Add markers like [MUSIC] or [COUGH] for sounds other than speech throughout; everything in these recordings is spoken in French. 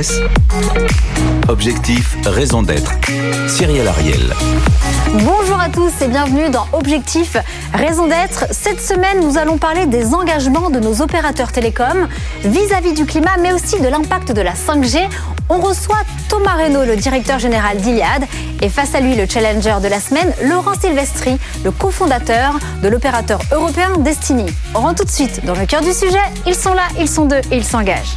Business. Objectif, raison d'être. Cyril Ariel. Bonjour à tous et bienvenue dans Objectif, raison d'être. Cette semaine, nous allons parler des engagements de nos opérateurs télécoms vis-à-vis du climat, mais aussi de l'impact de la 5G. On reçoit Thomas Reynaud, le directeur général d'Iliad, et face à lui, le challenger de la semaine, Laurent Silvestri, le cofondateur de l'opérateur européen Destiny. On rentre tout de suite dans le cœur du sujet. Ils sont là, ils sont deux et ils s'engagent.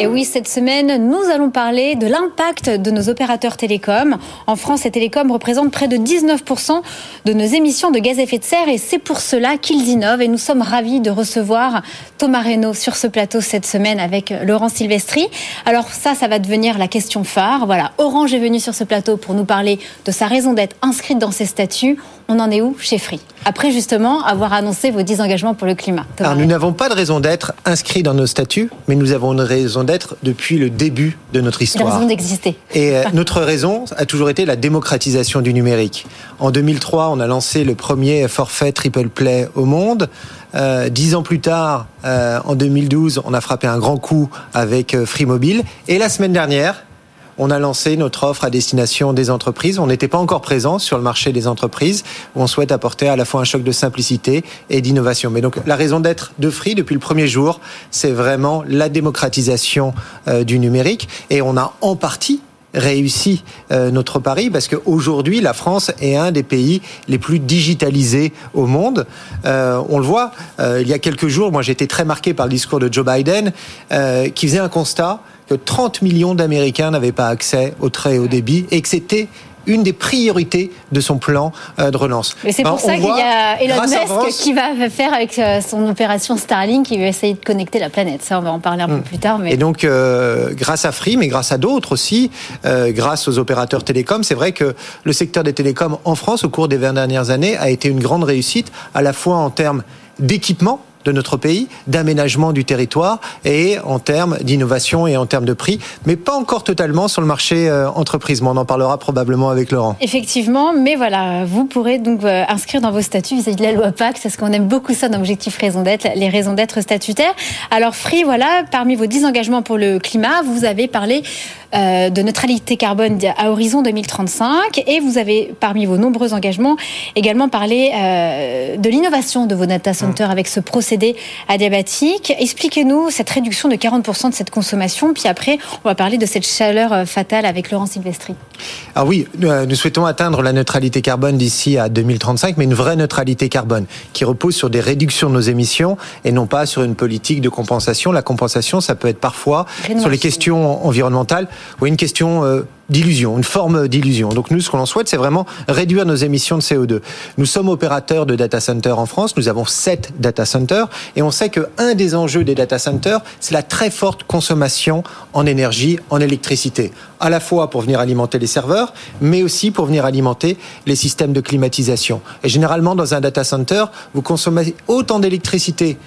Et oui, cette semaine, nous allons parler de l'impact de nos opérateurs télécoms. En France, les télécoms représentent près de 19% de nos émissions de gaz à effet de serre et c'est pour cela qu'ils innovent. Et nous sommes ravis de recevoir Thomas Reynaud sur ce plateau cette semaine avec Laurent Silvestri. Alors ça, ça va devenir la question phare. Voilà, Orange est venu sur ce plateau pour nous parler de sa raison d'être inscrite dans ses statuts. On en est où chez Free? Après justement avoir annoncé vos 10 engagements pour le climat. Alors nous n'avons pas de raison d'être inscrite dans nos statuts, mais nous avons une raison d'être depuis le début de notre histoire. Une raison d'exister. Et euh, notre raison a toujours été la démocratisation du numérique. En 2003, on a lancé le premier forfait triple play au monde. Euh, dix ans plus tard, euh, en 2012, on a frappé un grand coup avec Free Mobile. Et la semaine dernière, on a lancé notre offre à destination des entreprises. On n'était pas encore présent sur le marché des entreprises où on souhaite apporter à la fois un choc de simplicité et d'innovation. Mais donc la raison d'être de Free depuis le premier jour, c'est vraiment la démocratisation euh, du numérique et on a en partie réussi euh, notre pari parce qu'aujourd'hui la France est un des pays les plus digitalisés au monde. Euh, on le voit, il y a quelques jours, moi j'étais très marqué par le discours de Joe Biden qui faisait un constat que 30 millions d'Américains n'avaient pas accès au très haut débit et que c'était une des priorités de son plan euh, de relance. Mais c'est pour Alors, ça qu'il y a Elon Musk qui va faire avec euh, son opération Starlink, qui va essayer de connecter la planète. Ça, on va en parler un peu plus tard. Mais Et donc, euh, grâce à Free, mais grâce à d'autres aussi, euh, grâce aux opérateurs télécoms, c'est vrai que le secteur des télécoms en France, au cours des 20 dernières années, a été une grande réussite, à la fois en termes d'équipement de notre pays, d'aménagement du territoire et en termes d'innovation et en termes de prix, mais pas encore totalement sur le marché euh, entreprise. Mais on en parlera probablement avec Laurent. Effectivement, mais voilà, vous pourrez donc euh, inscrire dans vos statuts vis-à-vis de la loi Pacte, parce qu'on aime beaucoup ça dans Objectif Raison d'être, les raisons d'être statutaires. Alors Free, voilà, parmi vos 10 engagements pour le climat, vous avez parlé euh, de neutralité carbone à horizon 2035 et vous avez, parmi vos nombreux engagements, également parlé euh, de l'innovation de vos data centers avec ce procédé adiabatique. Expliquez-nous cette réduction de 40% de cette consommation, puis après, on va parler de cette chaleur euh, fatale avec Laurent Silvestri. Ah oui, nous souhaitons atteindre la neutralité carbone d'ici à 2035, mais une vraie neutralité carbone qui repose sur des réductions de nos émissions et non pas sur une politique de compensation. La compensation, ça peut être parfois sur les questions environnementales ou une question euh, d'illusion, une forme d'illusion. Donc nous, ce qu'on en souhaite, c'est vraiment réduire nos émissions de CO2. Nous sommes opérateurs de data centers en France. Nous avons sept data centers et on sait que un des enjeux des data centers, c'est la très forte consommation en énergie, en électricité, à la fois pour venir alimenter les serveurs, mais aussi pour venir alimenter les systèmes de climatisation. Et généralement, dans un data center, vous consommez autant d'électricité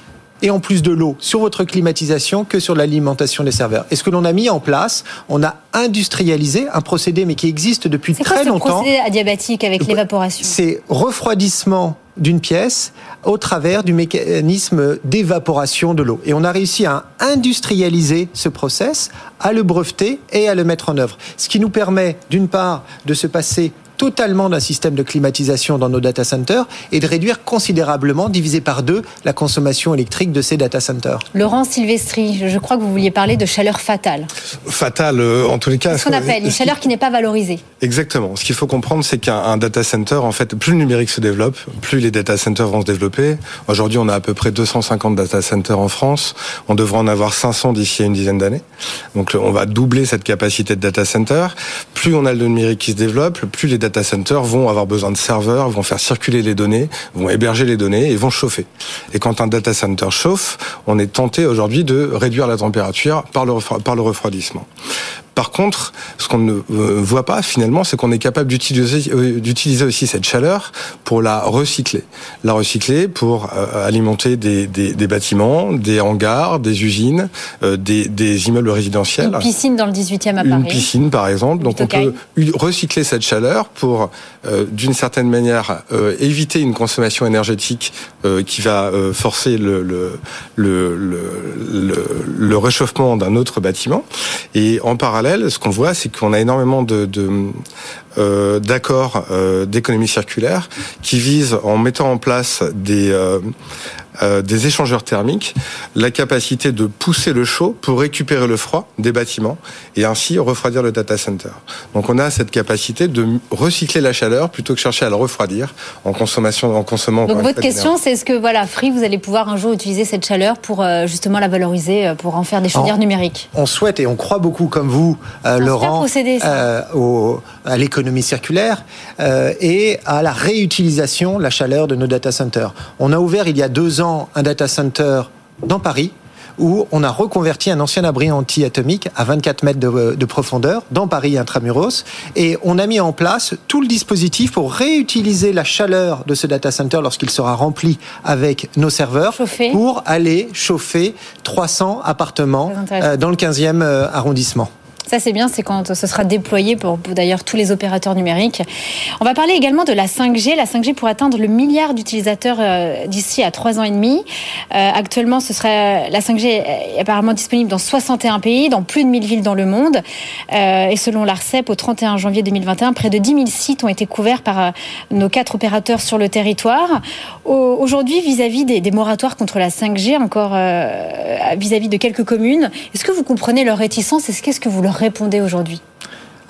et en plus de l'eau sur votre climatisation que sur l'alimentation des serveurs. Et ce que l'on a mis en place, on a industrialisé un procédé mais qui existe depuis C'est quoi très longtemps. procédé adiabatique avec l'évaporation C'est refroidissement d'une pièce au travers du mécanisme d'évaporation de l'eau. Et on a réussi à industrialiser ce process, à le breveter et à le mettre en œuvre. Ce qui nous permet, d'une part, de se passer totalement d'un système de climatisation dans nos data centers et de réduire considérablement, divisé par deux, la consommation électrique de ces data centers. Laurent Silvestri, je- crois que vous vouliez parler de chaleur fatale. Fatal, euh, en tous les cas. C'est ce qu'on appelle une chaleur qui n'est pas valorisée. Exactement. Ce qu'il faut comprendre, c'est qu'un un data center, en fait, plus le numérique se développe, plus les data centers vont se développer. Aujourd'hui, on a à peu près 250 data centers en France. On devrait en avoir 500 d'ici à une dizaine d'années. Donc, on va doubler cette capacité de data center. Plus on a le numérique qui se développe, plus les data centers vont avoir besoin de serveurs, vont faire circuler les données, vont héberger les données et vont chauffer. Et quand un data center chauffe, on est tenté aujourd'hui de réduire la température par le, par le refroidissement. Par contre, ce qu'on ne voit pas finalement, c'est qu'on est capable d'utiliser d'utiliser aussi cette chaleur pour la recycler, la recycler pour alimenter des, des, des, bâtiments, des hangars, des usines, des, des immeubles résidentiels. Une piscine dans le 18e à Paris. Une piscine par exemple. Donc on peut recycler cette chaleur pour, d'une certaine manière, éviter une consommation énergétique qui va forcer le, le, le, le, le réchauffement d'un autre bâtiment. Et en parallèle, ce qu'on voit, c'est qu'on a énormément de, euh, d'accords euh, d'économie circulaire qui visent, en mettant en place des euh, euh, des échangeurs thermiques, la capacité de pousser le chaud pour récupérer le froid des bâtiments et ainsi refroidir le data center. Donc on a cette capacité de recycler la chaleur plutôt que chercher à le refroidir en consommation, en consommant. Donc votre question, c'est est-ce que voilà, Free, vous allez pouvoir un jour utiliser cette chaleur pour euh, justement la valoriser, pour en faire des chaudières numériques? On souhaite et on croit beaucoup, comme vous, Laurent, à l'économie circulaire et à la réutilisation de la chaleur de nos data centers. On a ouvert il y a deux ans un data center dans Paris où on a reconverti un ancien abri anti-atomique à 24 mètres de, profondeur dans Paris intramuros et on a mis en place tout le dispositif pour réutiliser la chaleur de ce data center lorsqu'il sera rempli avec nos serveurs pour aller chauffer 300 appartements euh, dans le 15e euh, arrondissement. Ça, c'est bien, c'est quand ce sera déployé pour, d'ailleurs tous les opérateurs numériques. On va parler également de la 5G. La 5G pour atteindre le milliard d'utilisateurs euh, d'ici à trois ans et demi. Euh, actuellement, ce serait, la 5G est apparemment disponible dans 61 pays, dans plus de 1000 villes dans le monde. Euh, et selon l'ARCEP, au 31 janvier 2021, près de 10 000 sites ont été couverts par nos quatre opérateurs sur le territoire. Aujourd'hui, vis-à-vis des, moratoires contre la 5G, encore vis-à-vis -vis de quelques communes, est-ce que vous comprenez leur réticence Est-ce qu'est-ce que vous leur répondez aujourd'hui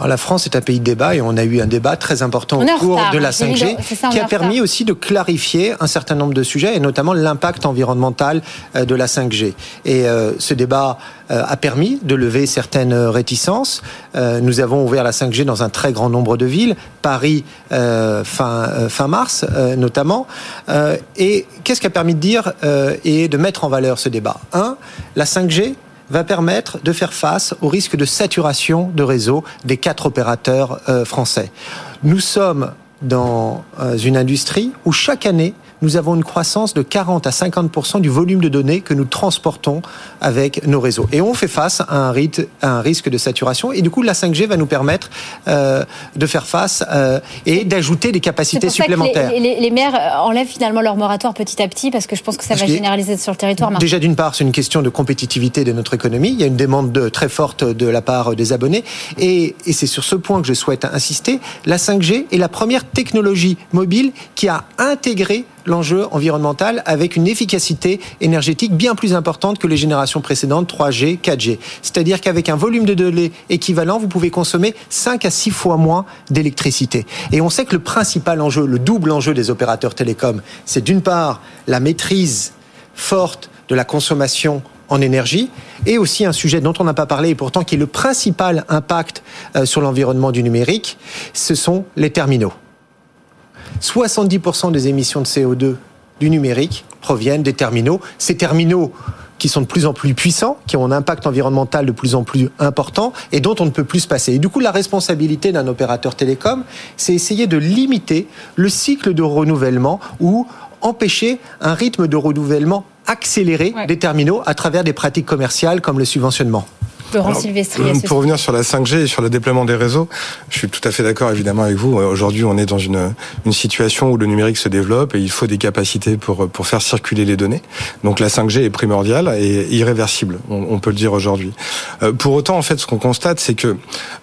la France est un pays de débat et on a eu un débat très important au cours de la 5G qui a permis aussi de clarifier un certain nombre de sujets et notamment l'impact environnemental euh, de la 5G. Et euh, ce débat euh, a permis de lever certaines réticences. Nous avons ouvert la 5G dans un très grand nombre de villes, Paris fin, fin mars notamment. Et qu'est-ce qui a permis de dire et de mettre en valeur ce débat? Un, la 5G va permettre de faire face au risque de saturation de réseau des quatre opérateurs euh, français. Nous sommes dans euh, une industrie où chaque année, nous avons une croissance de 40 à 50% du volume de données que nous transportons avec nos réseaux. Et on fait face à un, rythme, à un risque de saturation. Et du coup, la 5G va nous permettre euh, de faire face euh, et d'ajouter des capacités supplémentaires. les, les, maires enlèvent finalement leur moratoire petit à petit parce que je pense que ça va généraliser sur le territoire. Déjà, d'une part, c'est une question de compétitivité de notre économie. Il y a une demande de, très forte de la part des abonnés. Et, et c'est sur ce point que je souhaite insister. La 5G est la première technologie mobile qui a intégré l'enjeu environnemental avec une efficacité énergétique bien plus importante que les générations précédentes 3G, 4G. C'est-à-dire qu'avec un volume de données équivalent, vous pouvez consommer 5 à 6 fois moins d'électricité. Et on sait que le principal enjeu, le double enjeu des opérateurs télécoms, c'est d'une part la maîtrise forte de la consommation en énergie et aussi un sujet dont on n'a pas parlé et pourtant qui est le principal impact euh, sur l'environnement du numérique, ce sont les terminaux. 70% des émissions de CO2 du numérique proviennent des terminaux. Ces terminaux qui sont de plus en plus puissants, qui ont un impact environnemental de plus en plus important et dont on ne peut plus se passer. Et du coup, la responsabilité d'un opérateur télécom, c'est essayer de limiter le cycle de renouvellement ou empêcher un rythme de renouvellement accéléré des terminaux à travers des pratiques commerciales comme le subventionnement. Euh, pour revenir sur la 5G et sur le déploiement des réseaux, je suis tout à fait d'accord évidemment avec vous. Aujourd'hui, on est dans une, une situation où le numérique se développe et il faut des capacités pour, pour faire circuler les données. Donc la 5G est primordiale et irréversible, on, peut le dire aujourd'hui. Euh, pour autant, en fait, ce qu'on constate, c'est que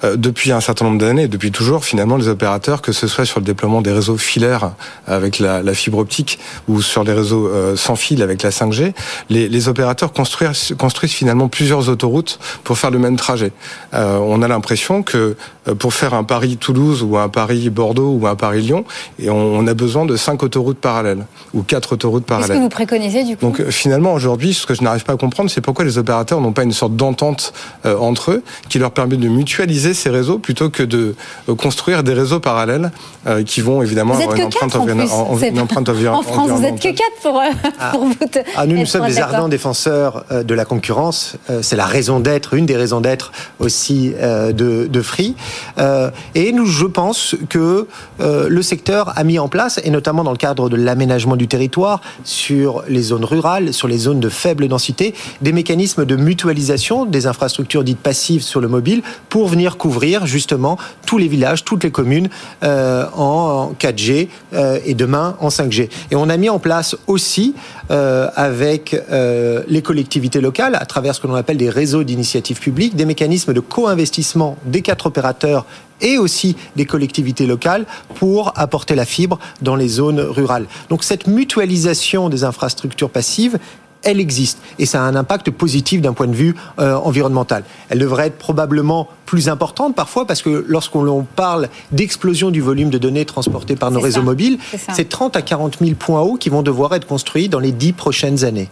euh, depuis un certain nombre d'années, depuis toujours, finalement, les opérateurs, que ce soit sur le déploiement des réseaux filaires avec la, la fibre optique ou sur les réseaux sans fil avec la 5G, les, les opérateurs construisent, construisent finalement plusieurs autoroutes pour faire le même trajet. Euh, on a l'impression que euh, pour faire un Paris-Toulouse ou un Paris-Bordeaux ou un Paris-Lyon, et on, a besoin de cinq autoroutes parallèles ou quatre autoroutes parallèles. Qu'est-ce que vous préconisez du coup Donc euh, finalement aujourd'hui, ce que je n'arrive pas à comprendre, c'est pourquoi les opérateurs n'ont pas une sorte d'entente entre eux qui leur permet de mutualiser ces réseaux plutôt que de construire des réseaux parallèles qui vont évidemment avoir une empreinte, environnementale. En France, vous êtes que quatre pour, ah. pour vous. Ah, nous, nous sommes des ardents défenseurs de la concurrence. C'est la raison d'être, une des raisons d'être aussi de, de, Free. et nous, je pense que le secteur a mis en place, et notamment dans le cadre de l'aménagement du territoire, sur les zones rurales, sur les zones de faible densité, des mécanismes de mutualisation des infrastructures dites passives sur le mobile pour venir couvrir justement tous les villages, toutes les communes euh, en 4G euh, et demain en 5G. Et on a mis en place aussi euh, avec les collectivités locales, à travers ce que l'on appelle des réseaux d'initiatives des mécanismes de co-investissement des quatre opérateurs et aussi des collectivités locales pour apporter la fibre dans les zones rurales. Donc cette mutualisation des infrastructures passives, elle existe et ça a un impact positif d'un point de vue euh, environnemental. Elle devrait être probablement plus importante parfois parce que lorsqu'on parle d'explosion du volume de données transportées par nos réseaux mobiles, c'est 30 à 40 000 points hauts qui vont devoir être construits dans les dix prochaines années.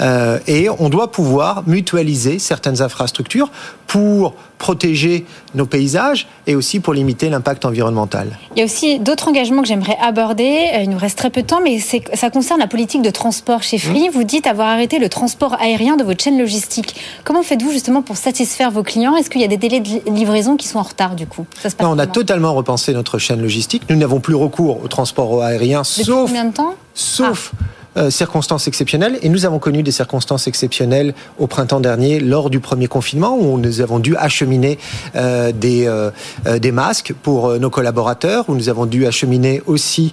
Euh, et on doit pouvoir mutualiser certaines infrastructures pour protéger nos paysages et aussi pour limiter l'impact environnemental. Il y a aussi d'autres engagements que j'aimerais aborder. Euh, il nous reste très peu de temps, mais ça concerne la politique de transport chez Free. Mmh. Vous dites avoir arrêté le transport aérien de votre chaîne logistique. Comment faites-vous justement pour satisfaire vos clients? Est-ce qu'il y a des délais de livraison qui sont en retard du coup? Non, On a totalement repensé notre chaîne logistique. Nous n'avons plus recours au transport aérien, Depuis sauf... combien de temps? Sauf... Ah. Euh, circonstances exceptionnelles. Et nous avons connu des circonstances exceptionnelles au printemps dernier lors du premier confinement où nous avons dû acheminer euh, des, euh, des masques pour nos collaborateurs, où nous avons dû acheminer aussi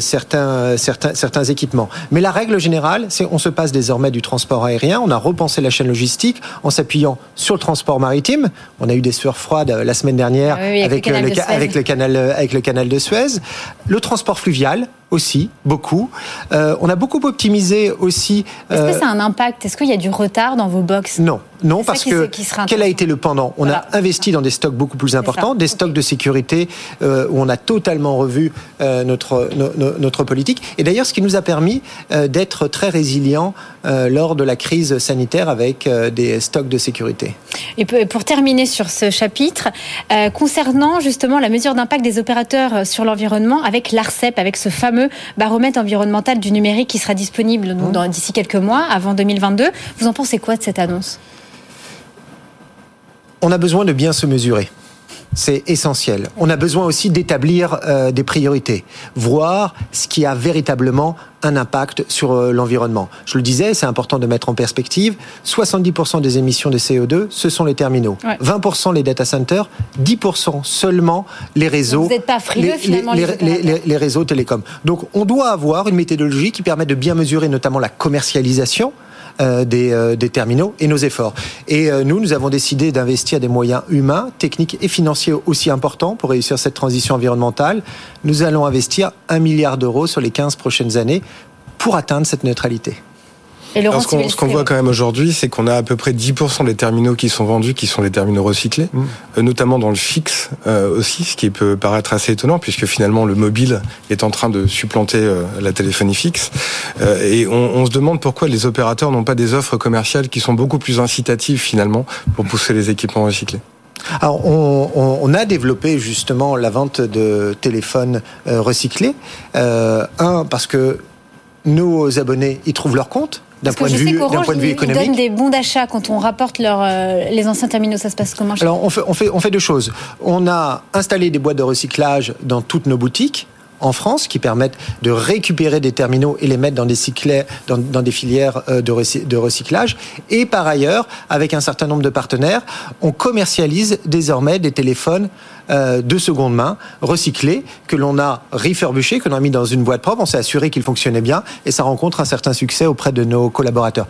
certains, certains, certains équipements. Mais la règle générale, c'est on se passe désormais du transport aérien. On a repensé la chaîne logistique en s'appuyant sur le transport maritime. On a eu des sueurs froides la semaine dernière ah avec, le, avec, le, canal, avec le canal de Suez. Le transport fluvial, aussi, beaucoup. Euh, on a beaucoup optimisé aussi. Est-ce que euh, ça a un impact? Est-ce qu'il y a du retard dans vos box? Non, non, parce que quel a été le pendant? On a investi dans des stocks beaucoup plus importants, des stocks de sécurité euh, où on a totalement revu notre notre politique. Et d'ailleurs, ce qui nous a permis d'être très résilients lors de la crise sanitaire avec des stocks de sécurité. Et pour terminer sur ce chapitre, concernant justement la mesure d'impact des opérateurs sur l'environnement avec l'Arcep, avec ce fameux baromètre environnemental du numérique qui sera disponible mmh. d'ici quelques mois, avant 2022. Vous en pensez quoi de cette annonce? On a besoin de bien se mesurer. C'est essentiel. On a besoin aussi d'établir euh, des priorités, voir ce qui a véritablement un impact sur euh, l'environnement. Je le disais, c'est important de mettre en perspective. 70% des émissions de CO2, ce sont les terminaux. 20% les data centers, 10% seulement les réseaux. Vous n'êtes pas frileux les, finalement les, réseaux télécoms. Donc on doit avoir une méthodologie qui permet de bien mesurer notamment la commercialisation euh, euh, des, terminaux et nos efforts. Et euh, nous, nous avons décidé d'investir des moyens humains, techniques et financiers aussi importants pour réussir cette transition environnementale. Nous allons investir un milliard d'euros sur les 15 prochaines années pour atteindre cette neutralité ce qu'on voit quand même aujourd'hui, c'est qu'on a à peu près 10% des terminaux qui sont vendus qui sont des terminaux recyclés, mmh. euh, notamment dans le fixe euh, aussi, ce qui peut paraître assez étonnant puisque finalement le mobile est en train de supplanter euh, la téléphonie fixe. et on, se demande pourquoi les opérateurs n'ont pas des offres commerciales qui sont beaucoup plus incitatives finalement pour pousser les équipements recyclés. Alors, on, a développé justement la vente de téléphones recyclés. un, parce que nos abonnés y trouvent leur compte d'un point, de vue, point de vue économique. Ils donnent des bons d'achat quand on rapporte leur, euh, les anciens terminaux. Ça se passe comment Alors, on fait, on, fait, on fait deux choses. On a installé des boîtes de recyclage dans toutes nos boutiques en France qui permettent de récupérer des terminaux et les mettre dans des, dans, dans des filières euh, de, de recyclage. Et par ailleurs, avec un certain nombre de partenaires, on commercialise désormais des téléphones euh, de seconde main recyclés que l'on a refurbishés, que l'on a mis dans une boîte propre. On s'est assuré qu'ils fonctionnaient bien et ça rencontre un certain succès auprès de nos collaborateurs.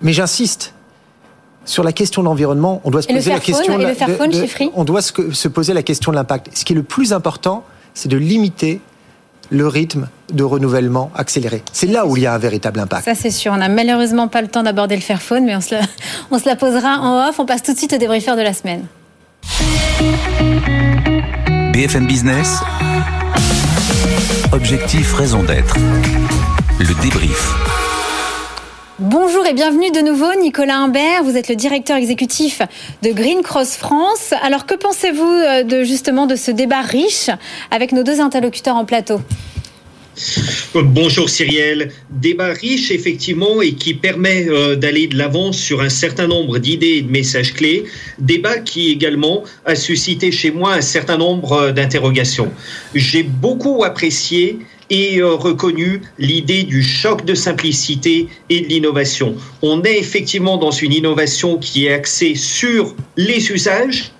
Mais j'insiste, sur la question de l'environnement, on doit se poser la question. on doit se poser la question de l'impact. Ce qui est le plus important, c'est de limiter le rythme de renouvellement accéléré. C'est là où il y a un véritable impact. Ça, c'est sûr. On n'a malheureusement pas le temps d'aborder le Fairphone, mais on se, la, [LAUGHS] on se la posera en off. On passe tout de suite au débriefeur de la semaine. BFM Business. Objectif, raison d'être. Le débrief. Bonjour et bienvenue de nouveau, Nicolas Imbert. Vous êtes le directeur exécutif de Green Cross France. Alors, que pensez-vous euh, de justement de ce débat riche avec nos deux interlocuteurs en plateau? Bonjour Cyrielle. Débat riche effectivement et qui permet euh, d'aller de l'avant sur un certain nombre d'idées et de messages clés. Débat qui également a suscité chez moi un certain nombre euh, d'interrogations. J'ai beaucoup apprécié et euh, reconnu l'idée du choc de simplicité et de l'innovation. On est effectivement dans une innovation qui est axée sur les usages,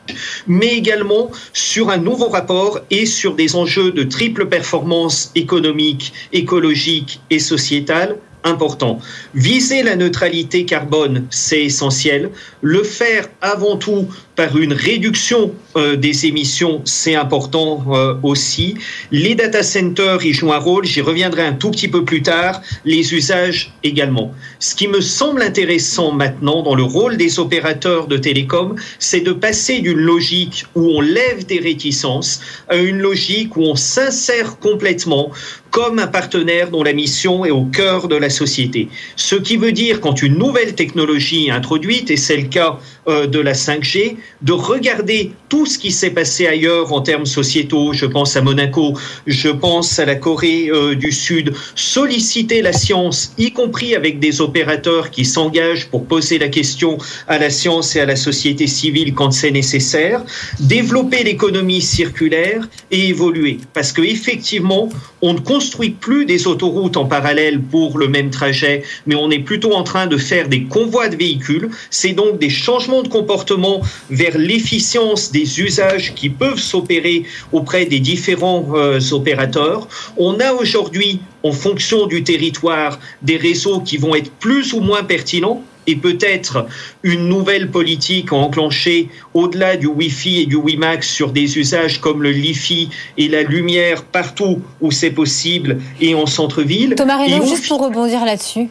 mais également sur un nouveau rapport et sur des enjeux de triple performance économique, écologique et sociétale important. Viser la neutralité carbone, c'est essentiel. Le faire avant tout par une réduction euh, des émissions, c'est important euh, aussi. Les data centers y jouent un rôle, j'y reviendrai un tout petit peu plus tard, les usages également. Ce qui me semble intéressant maintenant dans le rôle des opérateurs de télécom, c'est de passer d'une logique où on lève des réticences à une logique où on s'insère complètement comme un partenaire dont la mission est au cœur de la société. Ce qui veut dire quand une nouvelle technologie est introduite, et c'est le cas euh, de la 5G, de regarder tout ce qui s'est passé ailleurs en termes sociétaux. Je pense à Monaco, je pense à la Corée euh, du Sud. Solliciter la science, y compris avec des opérateurs qui s'engagent pour poser la question à la science et à la société civile quand c'est nécessaire. Développer l'économie circulaire et évoluer. Parce que effectivement, on ne construit plus des autoroutes en parallèle pour le même trajet, mais on est plutôt en train de faire des convois de véhicules. C'est donc des changements de comportement vers l'efficience des usages qui peuvent s'opérer auprès des différents euh, opérateurs. On a aujourd'hui, en fonction du territoire, des réseaux qui vont être plus ou moins pertinents et peut-être une nouvelle politique à enclencher au-delà du Wi-Fi et du WiMAX sur des usages comme le Li-Fi et la lumière partout où c'est possible et en centre-ville. Thomas juste pour rebondir là-dessus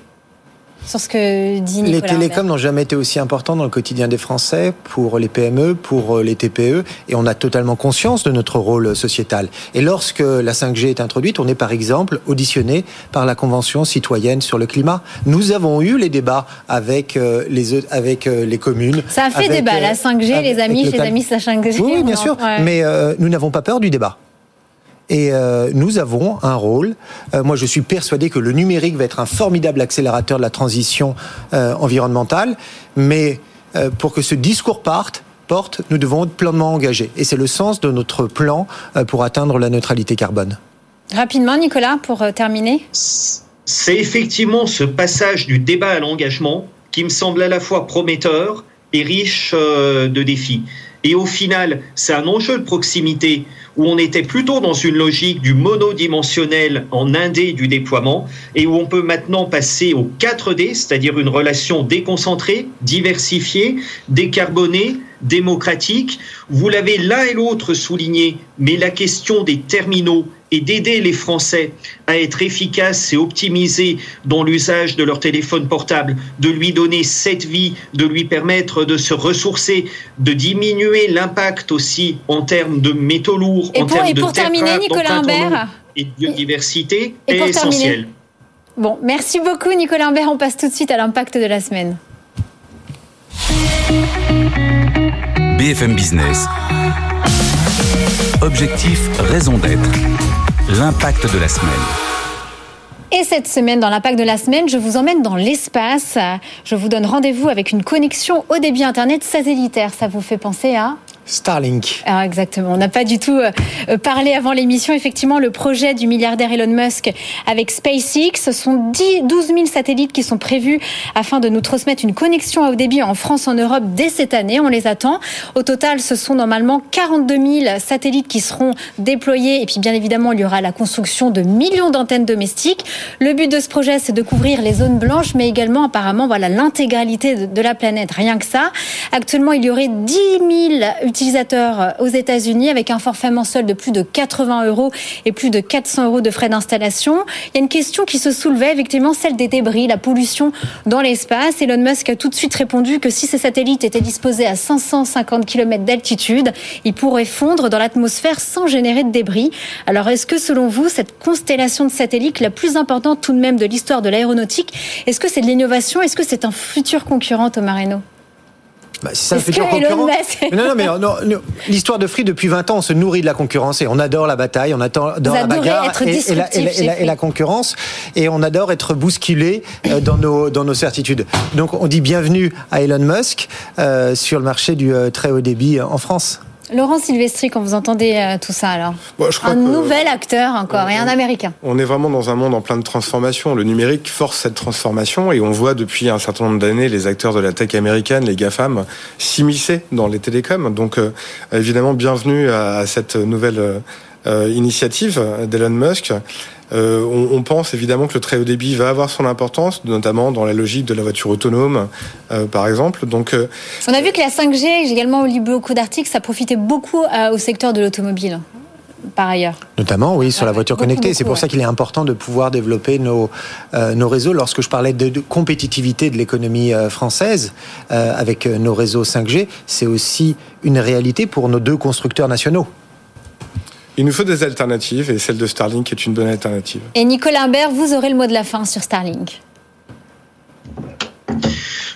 sur ce que dit Nicolas Les télécoms n'ont jamais été aussi importants dans le quotidien des Français, pour les PME, pour euh, les TPE, et on a totalement conscience de notre rôle sociétal. Et lorsque la 5G est introduite, on est par exemple auditionné par la Convention citoyenne sur le climat. Nous avons eu les débats avec euh, les, avec euh, les communes. Ça a fait débat, la 5G, les amis, les amis, la 5G. Oui, bien sûr, mais nous n'avons pas peur du débat. Et euh, nous avons un rôle. Euh, moi, je suis persuadé que le numérique va être un formidable accélérateur de la transition euh, environnementale. Mais pour que ce discours parte, porte, nous devons être pleinement engagés. Et c'est le sens de notre plan pour atteindre la neutralité carbone. Rapidement, Nicolas, pour terminer. C'est effectivement ce passage du débat à l'engagement qui me semble à la fois prometteur et riche de défis. Et au final, c'est un enjeu de proximité où on était plutôt dans une logique du monodimensionnel en indé du déploiement et où on peut maintenant passer au 4D, c'est-à-dire une relation déconcentrée, diversifiée, décarbonée, démocratique. Vous l'avez l'un et l'autre souligné, mais la question des terminaux et d'aider les Français à être efficaces et optimisés dans l'usage de leur téléphone portable, de lui donner cette vie, de lui permettre de se ressourcer, de diminuer l'impact aussi en termes de métaux lourds, et en pour, termes et pour de terminer, Nicolas Imbert et de biodiversité est essentiel. Bon, merci beaucoup Nicolas Imbert. On passe tout de suite à l'impact de la semaine. BFM Business. Objectif, raison d'être. L'impact de la semaine. Et cette semaine, dans l'impact de la semaine, je vous emmène dans l'espace. Je vous donne rendez-vous avec une connexion au débit Internet satellitaire. Ça vous fait penser à Starlink. Ah, exactement. On n'a pas du tout euh, parlé avant l'émission. Effectivement, le projet du milliardaire Elon Musk avec SpaceX, ce sont 10, 12 000 satellites qui sont prévus afin de nous transmettre une connexion à haut débit en France, en Europe dès cette année. On les attend. Au total, ce sont normalement 42 000 satellites qui seront déployés. Et puis, bien évidemment, il y aura la construction de millions d'antennes domestiques. Le but de ce projet, c'est de couvrir les zones blanches, mais également, apparemment, voilà, l'intégralité de la planète. Rien que ça. Actuellement, il y aurait 10 000 utilisateurs aux États-Unis avec un forfait mensuel de plus de 80 euros et plus de 400 euros de frais d'installation. Il y a une question qui se soulevait, effectivement, celle des débris, la pollution dans l'espace. Elon Musk a tout de suite répondu que si ces satellites étaient disposés à 550 km d'altitude, ils pourraient fondre dans l'atmosphère sans générer de débris. Alors, est-ce que, selon vous, cette constellation de satellites, la plus importante tout de même de l'histoire de l'aéronautique, est-ce que c'est de l'innovation? Est-ce que c'est un futur concurrent, Thomas Reynaud? Bah, si ça fait concurrence. non, non, mais non, l'histoire de Free depuis 20 ans, on se nourrit de la concurrence et on adore la bataille, on adore la bagarre et, et, la, concurrence et on adore être bousculé euh, dans nos dans nos certitudes. Donc on dit bienvenue à Elon Musk euh, sur le marché du euh, très haut débit en France. Laurent Silvestri, quand vous entendez euh, tout ça, alors Un nouvel acteur encore, et un américain. On est vraiment dans un monde en plein de transformation. Le numérique force cette transformation, et on voit depuis un certain nombre d'années les acteurs de la tech américaine, les GAFAM, s'immiscer dans les télécoms. Donc, euh, évidemment, bienvenue à, cette nouvelle euh, initiative d'Elon Musk. Euh, on, pense évidemment que le très haut débit va avoir son importance, notamment dans la logique de la voiture autonome, euh, par exemple. Donc, euh, on a vu que la 5G, j'ai également lu beaucoup d'articles, ça profitait beaucoup au secteur de l'automobile par ailleurs. Notamment, oui, sur la voiture connectée. C'est pour ça qu'il est important de pouvoir développer nos, nos réseaux. Lorsque je parlais de, compétitivité de l'économie française avec nos réseaux 5G, c'est aussi une réalité pour nos deux constructeurs nationaux. Il nous faut des alternatives et celle de Starlink est une bonne alternative. Et Nicolas Imbert, vous aurez le mot de la fin sur Starlink.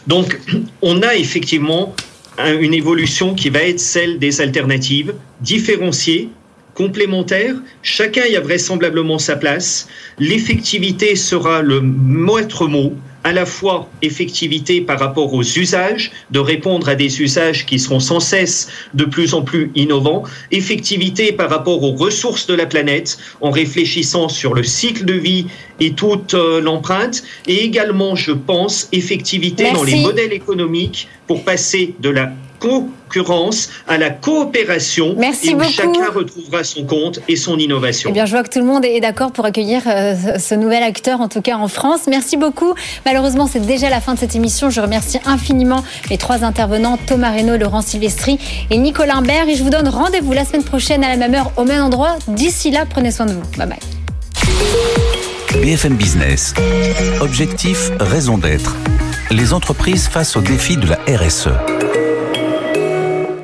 Donc, on a effectivement une évolution qui va être celle des alternatives différenciées, complémentaires. Chacun y a vraisemblablement sa place. L'effectivité sera le maître mot à la fois effectivité par rapport aux usages, de répondre à des usages qui seront sans cesse de plus en plus innovants, effectivité par rapport aux ressources de la planète, en réfléchissant sur le cycle de vie et toute euh, l'empreinte, et également, je pense, effectivité dans les modèles économiques pour passer de la concurrence, à la coopération, Merci et où chacun retrouvera son compte et son innovation. Eh bien, je vois que tout le monde est d'accord pour accueillir euh, ce nouvel acteur, en tout cas en France. Merci beaucoup. Malheureusement, c'est déjà la fin de cette émission. Je remercie infiniment les trois intervenants, Thomas Reynaud, Laurent Silvestri et Nicolas Imbert. Et je vous donne rendez-vous la semaine prochaine à la même heure, au même endroit. D'ici là, prenez soin de vous. Bye bye. BFM Business. Objectif, raison d'être. Les entreprises face au défi de la RSE.